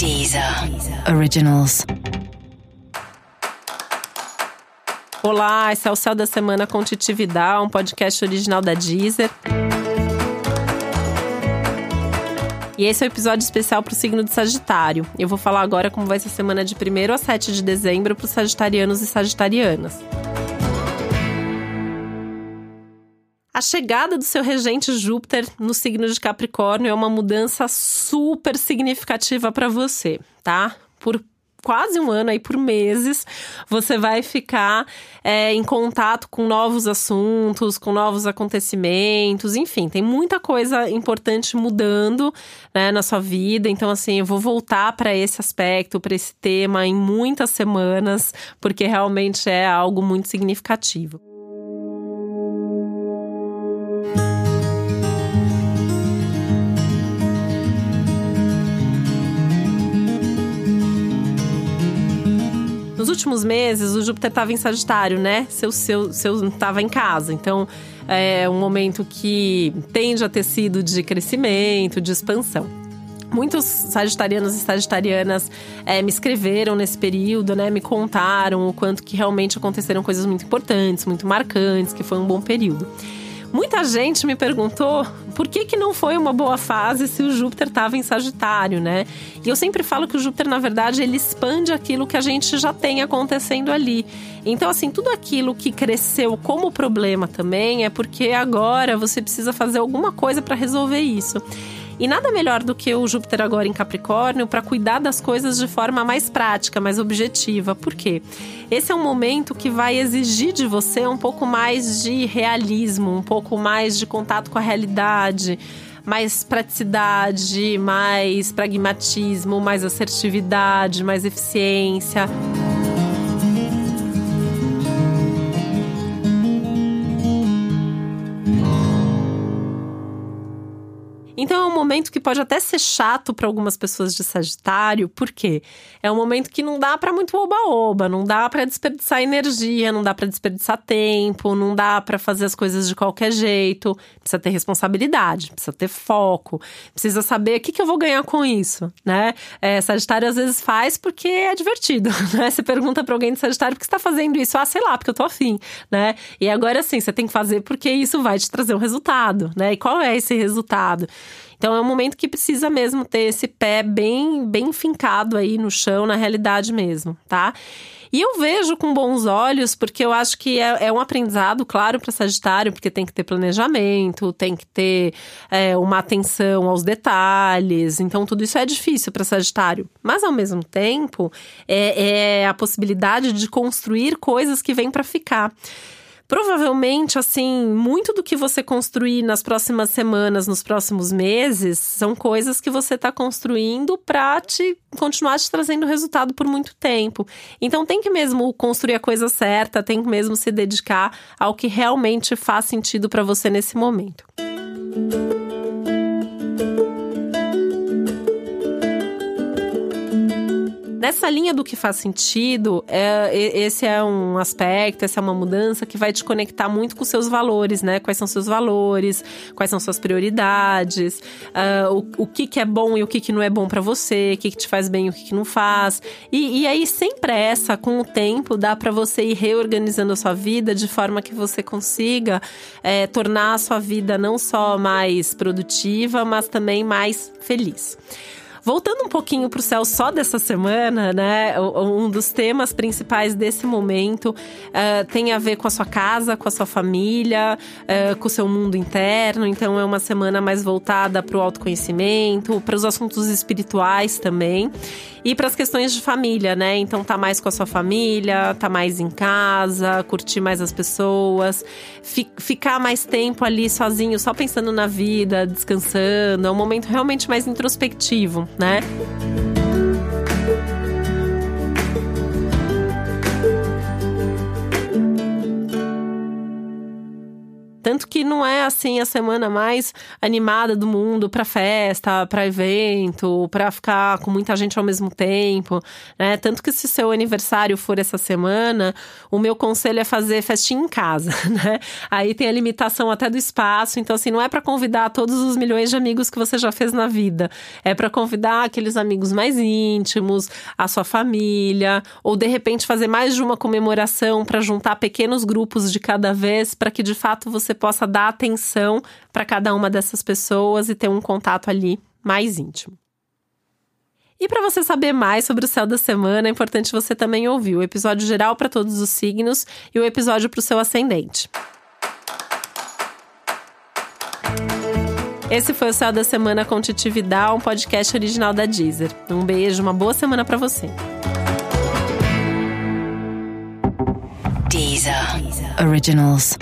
Deezer Originals. Olá, esse é o Céu da Semana com Titi Vidal, um podcast original da Deezer. E esse é o um episódio especial para o signo de Sagitário. Eu vou falar agora como vai ser a semana de 1 a 7 de dezembro para os sagitarianos e sagitarianas. A chegada do seu regente Júpiter no signo de Capricórnio é uma mudança super significativa para você, tá? Por quase um ano aí por meses, você vai ficar é, em contato com novos assuntos, com novos acontecimentos, enfim, tem muita coisa importante mudando né, na sua vida. Então, assim, eu vou voltar para esse aspecto, para esse tema em muitas semanas, porque realmente é algo muito significativo. Nos últimos meses, o Júpiter estava em Sagitário, né? Seu, seu, seu estava em casa. Então, é um momento que tende a ter sido de crescimento, de expansão. Muitos sagitarianos e sagitarianas é, me escreveram nesse período, né? Me contaram o quanto que realmente aconteceram coisas muito importantes, muito marcantes, que foi um bom período. Muita gente me perguntou por que, que não foi uma boa fase se o Júpiter estava em Sagitário, né? E eu sempre falo que o Júpiter, na verdade, ele expande aquilo que a gente já tem acontecendo ali. Então, assim, tudo aquilo que cresceu como problema também é porque agora você precisa fazer alguma coisa para resolver isso. E nada melhor do que o Júpiter agora em Capricórnio para cuidar das coisas de forma mais prática, mais objetiva. Por quê? Esse é um momento que vai exigir de você um pouco mais de realismo, um pouco mais de contato com a realidade mais praticidade, mais pragmatismo, mais assertividade, mais eficiência. Então é um momento que pode até ser chato para algumas pessoas de Sagitário, porque é um momento que não dá para muito oba-oba, não dá para desperdiçar energia, não dá para desperdiçar tempo, não dá para fazer as coisas de qualquer jeito. Precisa ter responsabilidade, precisa ter foco, precisa saber o que, que eu vou ganhar com isso, né? É, Sagitário às vezes faz porque é divertido, né? Você pergunta para alguém de Sagitário por que você tá fazendo isso? Ah, sei lá, porque eu tô afim, né? E agora sim, você tem que fazer porque isso vai te trazer um resultado, né? E qual é esse resultado? Então é um momento que precisa mesmo ter esse pé bem, bem fincado aí no chão, na realidade mesmo, tá? E eu vejo com bons olhos, porque eu acho que é, é um aprendizado, claro, para Sagitário, porque tem que ter planejamento, tem que ter é, uma atenção aos detalhes. Então, tudo isso é difícil para Sagitário. Mas, ao mesmo tempo, é, é a possibilidade de construir coisas que vêm para ficar. Provavelmente, assim, muito do que você construir nas próximas semanas, nos próximos meses, são coisas que você está construindo para te continuar te trazendo resultado por muito tempo. Então tem que mesmo construir a coisa certa, tem que mesmo se dedicar ao que realmente faz sentido para você nesse momento. Música Nessa linha do que faz sentido, é, esse é um aspecto, essa é uma mudança que vai te conectar muito com seus valores, né? Quais são seus valores, quais são suas prioridades, uh, o, o que, que é bom e o que, que não é bom para você, o que, que te faz bem e o que, que não faz. E, e aí, sem pressa, com o tempo, dá para você ir reorganizando a sua vida de forma que você consiga é, tornar a sua vida não só mais produtiva, mas também mais feliz. Voltando um pouquinho para o céu só dessa semana, né? Um dos temas principais desse momento uh, tem a ver com a sua casa, com a sua família, uh, com o seu mundo interno. Então é uma semana mais voltada para o autoconhecimento, para os assuntos espirituais também e para as questões de família, né? Então tá mais com a sua família, tá mais em casa, curtir mais as pessoas, fi ficar mais tempo ali sozinho, só pensando na vida, descansando. É um momento realmente mais introspectivo, né? Tanto que não é assim a semana mais animada do mundo para festa, para evento, para ficar com muita gente ao mesmo tempo, né? Tanto que se seu aniversário for essa semana, o meu conselho é fazer festinha em casa, né? Aí tem a limitação até do espaço, então assim, não é para convidar todos os milhões de amigos que você já fez na vida. É para convidar aqueles amigos mais íntimos, a sua família, ou de repente fazer mais de uma comemoração para juntar pequenos grupos de cada vez, para que de fato você possa dar atenção para cada uma dessas pessoas e ter um contato ali mais íntimo. E para você saber mais sobre o céu da semana, é importante você também ouvir o episódio geral para todos os signos e o episódio para o seu ascendente. Esse foi o Céu da Semana com Titi Vidal, um podcast original da Deezer. Um beijo, uma boa semana para você. Deezer. Originals.